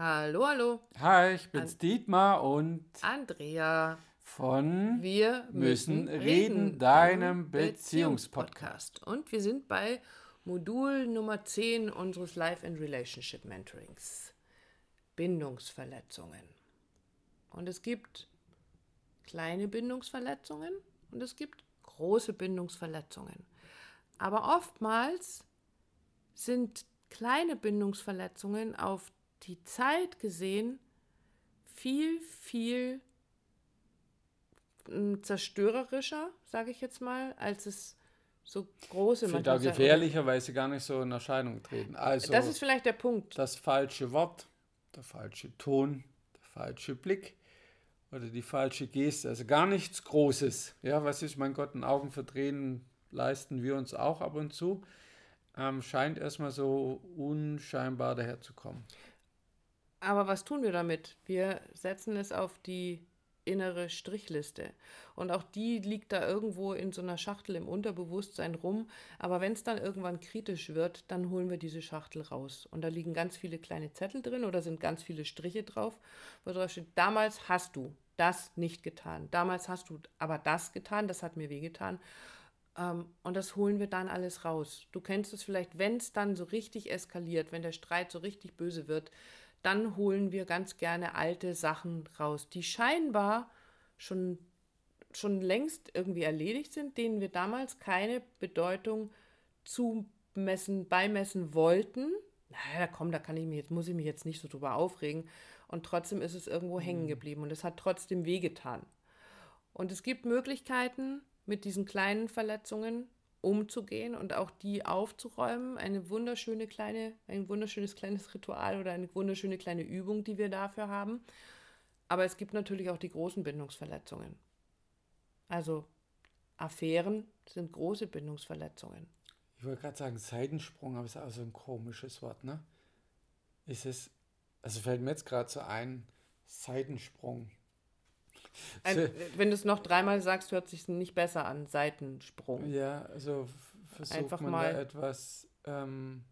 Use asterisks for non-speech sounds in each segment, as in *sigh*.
Hallo, hallo. Hi, ich bin's An Dietmar und Andrea von Wir müssen, müssen reden, deinem Beziehungspodcast. Und wir sind bei Modul Nummer 10 unseres Life and Relationship Mentorings. Bindungsverletzungen. Und es gibt kleine Bindungsverletzungen und es gibt große Bindungsverletzungen. Aber oftmals sind kleine Bindungsverletzungen auf die Zeit gesehen viel, viel hm, zerstörerischer, sage ich jetzt mal, als es so große Vielleicht auch gefährlicher, weil sie gar nicht so in Erscheinung treten. Also das ist vielleicht der Punkt. Das falsche Wort, der falsche Ton, der falsche Blick oder die falsche Geste. Also gar nichts Großes. Ja, was ist, mein Gott, ein Augen verdrehen leisten wir uns auch ab und zu. Ähm, scheint erstmal so unscheinbar daherzukommen. Aber was tun wir damit? Wir setzen es auf die innere Strichliste. Und auch die liegt da irgendwo in so einer Schachtel im Unterbewusstsein rum. Aber wenn es dann irgendwann kritisch wird, dann holen wir diese Schachtel raus. Und da liegen ganz viele kleine Zettel drin oder sind ganz viele Striche drauf, wo drauf steht, damals hast du das nicht getan. Damals hast du aber das getan, das hat mir wehgetan. Ähm, und das holen wir dann alles raus. Du kennst es vielleicht, wenn es dann so richtig eskaliert, wenn der Streit so richtig böse wird, dann holen wir ganz gerne alte Sachen raus, die scheinbar schon, schon längst irgendwie erledigt sind, denen wir damals keine Bedeutung zumessen, beimessen wollten. Naja, komm, da kann ich mich jetzt, muss ich mich jetzt nicht so drüber aufregen. Und trotzdem ist es irgendwo hängen mhm. geblieben und es hat trotzdem wehgetan. Und es gibt Möglichkeiten, mit diesen kleinen Verletzungen umzugehen und auch die aufzuräumen. Eine wunderschöne kleine, ein wunderschönes kleines Ritual oder eine wunderschöne kleine Übung, die wir dafür haben. Aber es gibt natürlich auch die großen Bindungsverletzungen. Also Affären sind große Bindungsverletzungen. Ich wollte gerade sagen, Seitensprung, aber ist auch so ein komisches Wort, ne? Ist es, also fällt mir jetzt gerade so ein, Seitensprung. Ein, wenn du es noch dreimal sagst, hört sich nicht besser an. Seitensprung. Ja, also versucht Einfach man mal etwas. Ähm,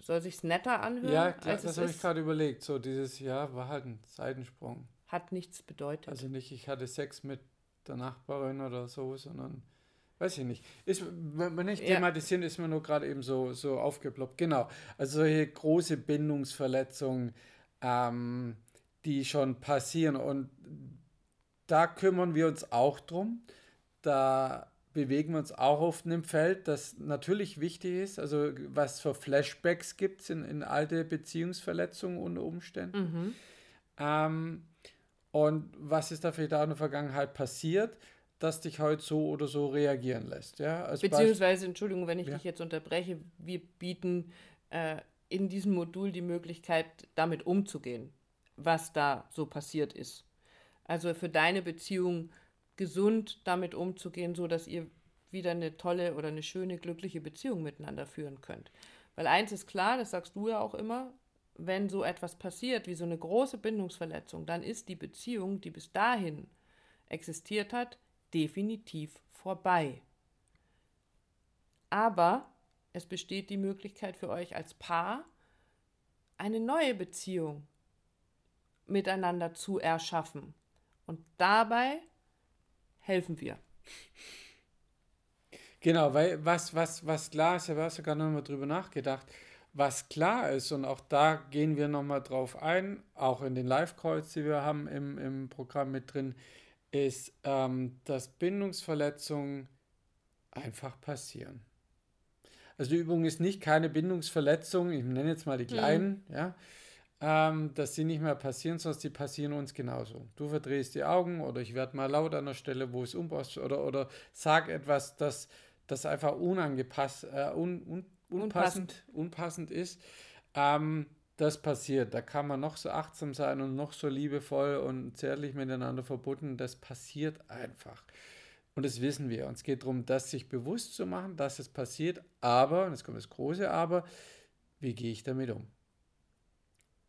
soll sich's netter anhören? Ja, klar, das habe ich gerade überlegt. So dieses Jahr war halt ein Seitensprung. Hat nichts bedeutet. Also nicht, ich hatte Sex mit der Nachbarin oder so, sondern weiß ich nicht. Ist, wenn ich thematisieren, ja. ist mir nur gerade eben so, so aufgeploppt. Genau. Also solche große Bindungsverletzungen, ähm, die schon passieren und da kümmern wir uns auch drum. Da bewegen wir uns auch auf einem Feld, das natürlich wichtig ist. Also was für Flashbacks gibt es in, in alte Beziehungsverletzungen unter Umständen. Mhm. Ähm, und was ist da vielleicht auch in der Vergangenheit passiert, das dich heute so oder so reagieren lässt. Ja? Als Beziehungsweise, Entschuldigung, wenn ich ja. dich jetzt unterbreche, wir bieten äh, in diesem Modul die Möglichkeit, damit umzugehen, was da so passiert ist. Also für deine Beziehung gesund damit umzugehen, so dass ihr wieder eine tolle oder eine schöne, glückliche Beziehung miteinander führen könnt. Weil eins ist klar, das sagst du ja auch immer, wenn so etwas passiert wie so eine große Bindungsverletzung, dann ist die Beziehung, die bis dahin existiert hat, definitiv vorbei. Aber es besteht die Möglichkeit für euch als Paar, eine neue Beziehung miteinander zu erschaffen. Und dabei helfen wir. Genau, weil was, was, was klar ist, ich habe sogar noch mal drüber nachgedacht, was klar ist, und auch da gehen wir nochmal drauf ein, auch in den Live-Calls, die wir haben im, im Programm mit drin, ist, ähm, dass Bindungsverletzungen einfach passieren. Also die Übung ist nicht keine Bindungsverletzung, ich nenne jetzt mal die mhm. kleinen, mhm. ja, ähm, dass sie nicht mehr passieren, sondern die passieren uns genauso. Du verdrehst die Augen oder ich werde mal laut an der Stelle, wo es umpasst oder, oder sag etwas, das, das einfach unangepasst, äh, un, un, unpassend, unpassend ist. Ähm, das passiert. Da kann man noch so achtsam sein und noch so liebevoll und zärtlich miteinander verbunden. Das passiert einfach. Und das wissen wir. Und es geht darum, das sich bewusst zu machen, dass es passiert. Aber, und jetzt kommt das große Aber, wie gehe ich damit um?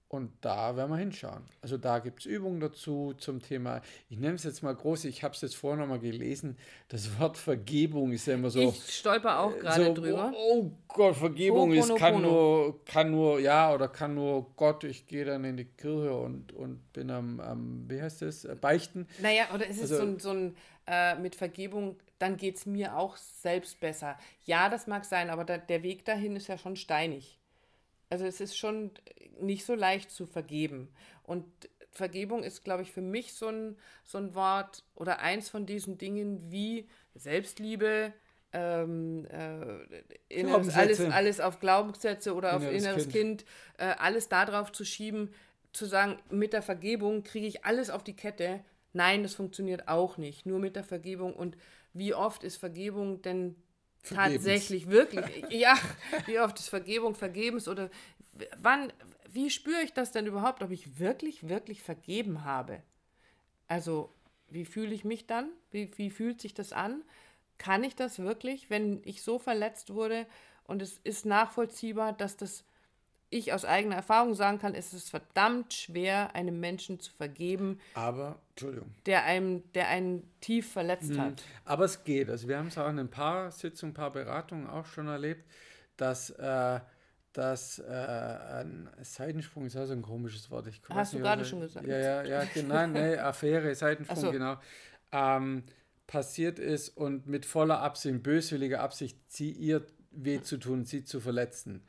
Und da werden wir hinschauen. Also da gibt es Übungen dazu zum Thema, ich nenne es jetzt mal groß, ich habe es jetzt vorher nochmal gelesen, das Wort Vergebung ist ja immer so. Ich stolper auch gerade so, drüber. Oh, Gott, Vergebung ist, kann nur, kann nur, ja, oder kann nur Gott, ich gehe dann in die Kirche und, und bin am, am wie heißt das, äh, Beichten. Naja, oder ist es also, so ein, so ein äh, mit Vergebung, dann geht es mir auch selbst besser. Ja, das mag sein, aber da, der Weg dahin ist ja schon steinig. Also es ist schon nicht so leicht zu vergeben. Und Vergebung ist, glaube ich, für mich so ein, so ein Wort oder eins von diesen Dingen wie Selbstliebe, ähm, äh, inneres, alles, alles auf Glaubenssätze oder inneres auf inneres Kind, kind äh, alles darauf zu schieben, zu sagen, mit der Vergebung kriege ich alles auf die Kette. Nein, das funktioniert auch nicht. Nur mit der Vergebung. Und wie oft ist Vergebung denn Vergebens. tatsächlich wirklich? *laughs* ja, wie oft ist Vergebung vergebens oder wann, wie spüre ich das denn überhaupt, ob ich wirklich, wirklich vergeben habe? Also, wie fühle ich mich dann? Wie, wie fühlt sich das an? Kann ich das wirklich, wenn ich so verletzt wurde und es ist nachvollziehbar, dass das ich aus eigener Erfahrung sagen kann, es ist verdammt schwer, einem Menschen zu vergeben. Aber, Entschuldigung. Der einem, der einen tief verletzt mhm. hat. Aber es geht. Also wir haben es auch in ein paar Sitzungen, ein paar Beratungen auch schon erlebt, dass äh, dass äh, ein Seitensprung ist also ein komisches Wort. Ich Hast du gerade schon gesagt? Ja, ja, ja, genau, nee, *laughs* Affäre, Seitensprung, so. genau. Ähm, passiert ist und mit voller Absicht, böswilliger Absicht, sie ihr weh zu tun, sie zu verletzen.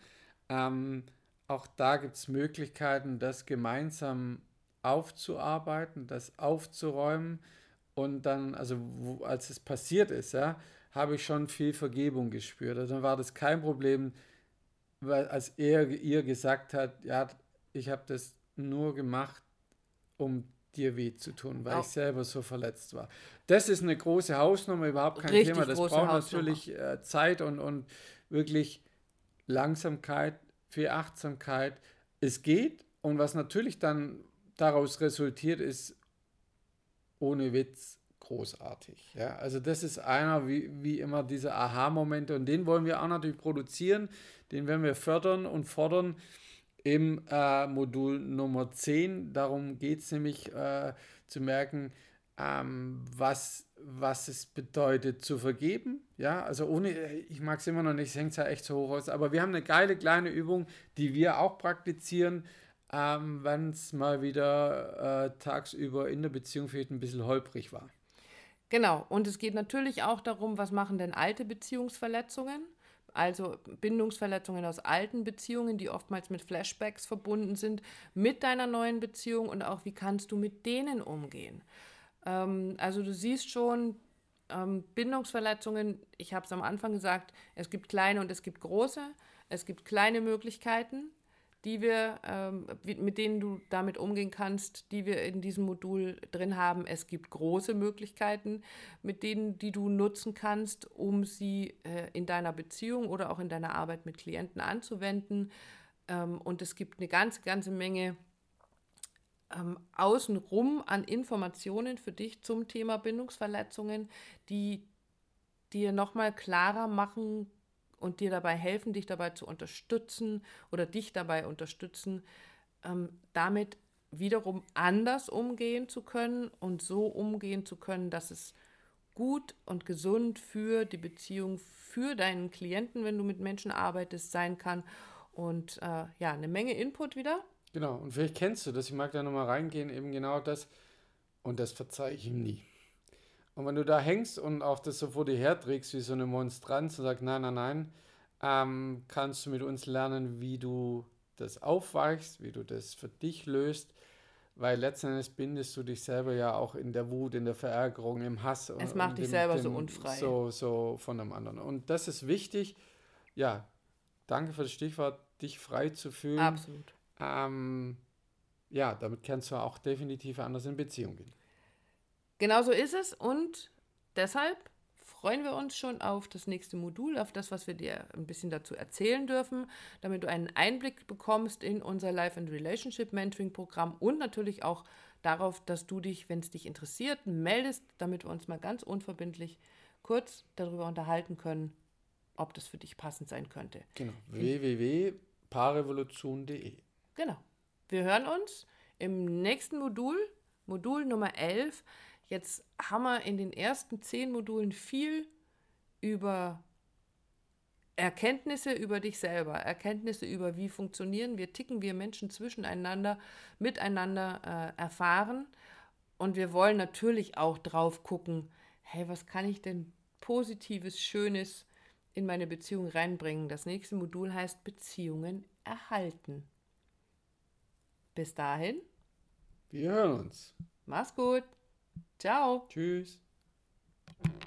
Ähm, auch da gibt es Möglichkeiten, das gemeinsam aufzuarbeiten, das aufzuräumen und dann, also wo, als es passiert ist, ja, habe ich schon viel Vergebung gespürt. Also dann war das kein Problem, weil als er ihr gesagt hat, ja, ich habe das nur gemacht, um dir weh zu tun, weil auch. ich selber so verletzt war. Das ist eine große Hausnummer, überhaupt kein Richtig Thema. Das braucht Hausnummer. natürlich äh, Zeit und, und wirklich Langsamkeit, viel Achtsamkeit. Es geht und was natürlich dann daraus resultiert, ist ohne Witz großartig. Ja? Also das ist einer wie, wie immer diese Aha-Momente und den wollen wir auch natürlich produzieren, den werden wir fördern und fordern im äh, Modul Nummer 10. Darum geht es nämlich äh, zu merken, ähm, was, was es bedeutet zu vergeben. Ja, also ohne, ich mag es immer noch nicht, es hängt ja echt so hoch aus, aber wir haben eine geile kleine Übung, die wir auch praktizieren, ähm, wenn es mal wieder äh, tagsüber in der Beziehung vielleicht ein bisschen holprig war. Genau, und es geht natürlich auch darum, was machen denn alte Beziehungsverletzungen? also Bindungsverletzungen aus alten Beziehungen, die oftmals mit Flashbacks verbunden sind, mit deiner neuen Beziehung und auch wie kannst du mit denen umgehen. Ähm, also du siehst schon, ähm, Bindungsverletzungen, ich habe es am Anfang gesagt, es gibt kleine und es gibt große. Es gibt kleine Möglichkeiten, die wir, ähm, mit denen du damit umgehen kannst, die wir in diesem Modul drin haben. Es gibt große Möglichkeiten, mit denen, die du nutzen kannst, um sie äh, in deiner Beziehung oder auch in deiner Arbeit mit Klienten anzuwenden. Ähm, und es gibt eine ganze, ganze Menge ähm, außenrum an Informationen für dich zum Thema Bindungsverletzungen, die dir nochmal klarer machen und dir dabei helfen, dich dabei zu unterstützen oder dich dabei unterstützen, ähm, damit wiederum anders umgehen zu können und so umgehen zu können, dass es gut und gesund für die Beziehung, für deinen Klienten, wenn du mit Menschen arbeitest, sein kann. Und äh, ja, eine Menge Input wieder. Genau, und vielleicht kennst du das, ich mag da nochmal reingehen, eben genau das, und das verzeihe ich ihm nie. Und wenn du da hängst und auch das so vor dir herträgst wie so eine Monstranz und sagst, nein, nein, nein, ähm, kannst du mit uns lernen, wie du das aufweichst, wie du das für dich löst, weil letztendlich bindest du dich selber ja auch in der Wut, in der Verärgerung, im Hass. Es macht dich dem, selber dem, so unfrei. So, so von einem anderen. Und das ist wichtig. Ja, danke für das Stichwort, dich frei zu fühlen. Absolut. Ähm, ja, damit kannst du auch definitiv anders in Beziehung gehen. Genau so ist es und deshalb freuen wir uns schon auf das nächste Modul, auf das, was wir dir ein bisschen dazu erzählen dürfen, damit du einen Einblick bekommst in unser Life and Relationship Mentoring Programm und natürlich auch darauf, dass du dich, wenn es dich interessiert, meldest, damit wir uns mal ganz unverbindlich kurz darüber unterhalten können, ob das für dich passend sein könnte. Genau. www.paarrevolution.de Genau. Wir hören uns im nächsten Modul, Modul Nummer 11. Jetzt haben wir in den ersten zehn Modulen viel über Erkenntnisse über dich selber, Erkenntnisse über wie funktionieren wir, ticken wir Menschen zwischeneinander, miteinander äh, erfahren. Und wir wollen natürlich auch drauf gucken, hey, was kann ich denn Positives, Schönes in meine Beziehung reinbringen? Das nächste Modul heißt Beziehungen erhalten. Bis dahin. Wir hören uns. Mach's gut. Ciao. Tschüss.